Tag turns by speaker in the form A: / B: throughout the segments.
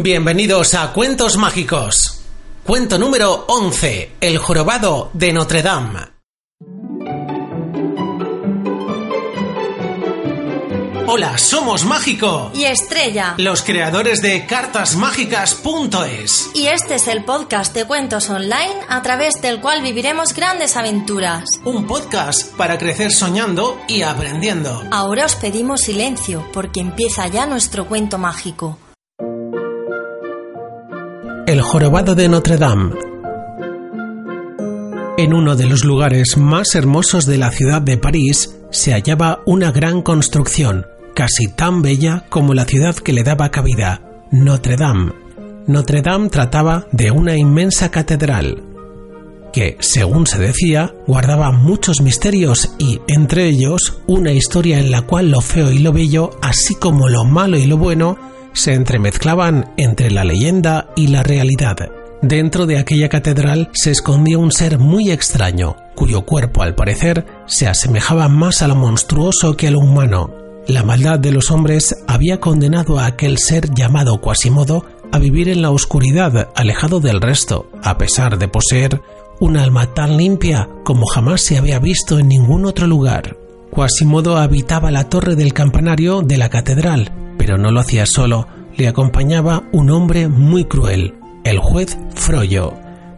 A: Bienvenidos a Cuentos Mágicos. Cuento número 11. El jorobado de Notre Dame. Hola, somos Mágico.
B: Y Estrella.
A: Los creadores de cartasmágicas.es.
B: Y este es el podcast de cuentos online a través del cual viviremos grandes aventuras.
A: Un podcast para crecer soñando y aprendiendo.
B: Ahora os pedimos silencio porque empieza ya nuestro cuento mágico.
A: El jorobado de Notre Dame. En uno de los lugares más hermosos de la ciudad de París se hallaba una gran construcción, casi tan bella como la ciudad que le daba cabida, Notre Dame. Notre Dame trataba de una inmensa catedral, que, según se decía, guardaba muchos misterios y, entre ellos, una historia en la cual lo feo y lo bello, así como lo malo y lo bueno, se entremezclaban entre la leyenda y la realidad. Dentro de aquella catedral se escondía un ser muy extraño, cuyo cuerpo al parecer se asemejaba más a lo monstruoso que a lo humano. La maldad de los hombres había condenado a aquel ser llamado Quasimodo a vivir en la oscuridad, alejado del resto, a pesar de poseer un alma tan limpia como jamás se había visto en ningún otro lugar. Quasimodo habitaba la torre del campanario de la catedral, pero no lo hacía solo, le acompañaba un hombre muy cruel, el juez Froyo,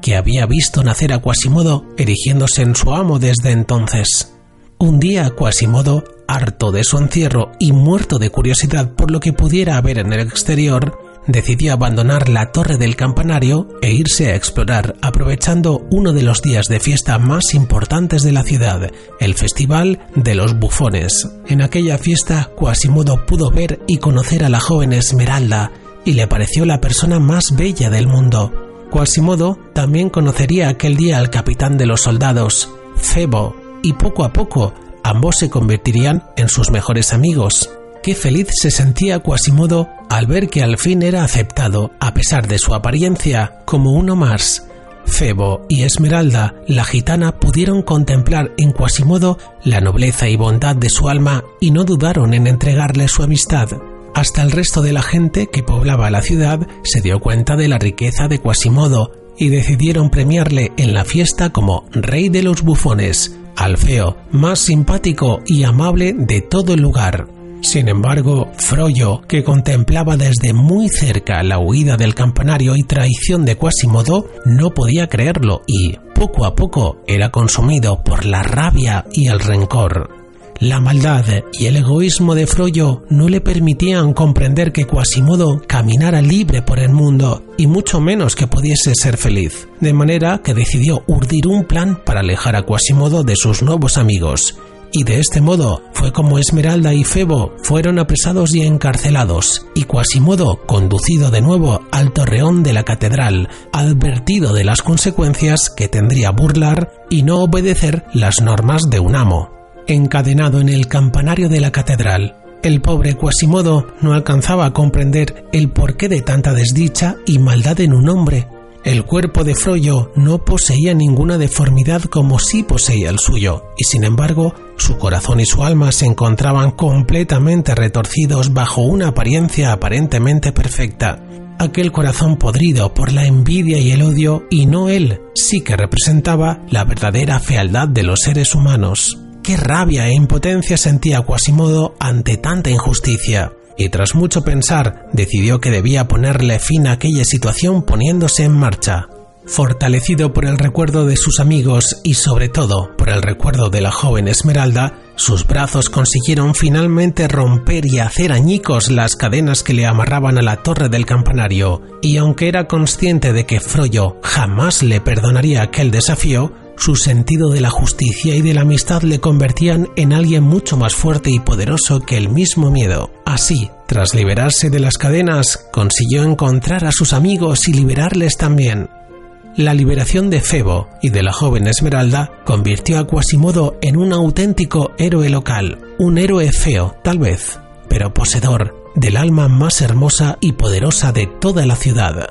A: que había visto nacer a Quasimodo erigiéndose en su amo desde entonces. Un día Quasimodo, harto de su encierro y muerto de curiosidad por lo que pudiera haber en el exterior, decidió abandonar la torre del campanario e irse a explorar, aprovechando uno de los días de fiesta más importantes de la ciudad, el Festival de los Bufones. En aquella fiesta, Quasimodo pudo ver y conocer a la joven Esmeralda, y le pareció la persona más bella del mundo. Quasimodo también conocería aquel día al capitán de los soldados, Febo, y poco a poco ambos se convertirían en sus mejores amigos. Qué feliz se sentía Quasimodo al ver que al fin era aceptado, a pesar de su apariencia, como uno más. Febo y Esmeralda, la gitana, pudieron contemplar en Quasimodo la nobleza y bondad de su alma y no dudaron en entregarle su amistad. Hasta el resto de la gente que poblaba la ciudad se dio cuenta de la riqueza de Quasimodo y decidieron premiarle en la fiesta como rey de los bufones, al feo más simpático y amable de todo el lugar. Sin embargo, Froyo, que contemplaba desde muy cerca la huida del campanario y traición de Quasimodo, no podía creerlo y, poco a poco, era consumido por la rabia y el rencor. La maldad y el egoísmo de Froyo no le permitían comprender que Quasimodo caminara libre por el mundo y mucho menos que pudiese ser feliz, de manera que decidió urdir un plan para alejar a Quasimodo de sus nuevos amigos y de este modo fue como Esmeralda y Febo fueron apresados y encarcelados, y Quasimodo conducido de nuevo al torreón de la catedral, advertido de las consecuencias que tendría burlar y no obedecer las normas de un amo. Encadenado en el campanario de la catedral, el pobre Quasimodo no alcanzaba a comprender el porqué de tanta desdicha y maldad en un hombre, el cuerpo de Froyo no poseía ninguna deformidad como sí poseía el suyo, y sin embargo, su corazón y su alma se encontraban completamente retorcidos bajo una apariencia aparentemente perfecta. Aquel corazón podrido por la envidia y el odio, y no él, sí que representaba la verdadera fealdad de los seres humanos. Qué rabia e impotencia sentía Quasimodo ante tanta injusticia y tras mucho pensar decidió que debía ponerle fin a aquella situación poniéndose en marcha. Fortalecido por el recuerdo de sus amigos y sobre todo por el recuerdo de la joven Esmeralda, sus brazos consiguieron finalmente romper y hacer añicos las cadenas que le amarraban a la torre del campanario, y aunque era consciente de que Froyo jamás le perdonaría aquel desafío, su sentido de la justicia y de la amistad le convertían en alguien mucho más fuerte y poderoso que el mismo miedo. Así, tras liberarse de las cadenas, consiguió encontrar a sus amigos y liberarles también. La liberación de Febo y de la joven Esmeralda convirtió a Quasimodo en un auténtico héroe local, un héroe feo, tal vez, pero poseedor del alma más hermosa y poderosa de toda la ciudad.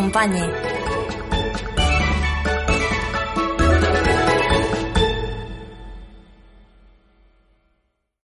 B: acompañe.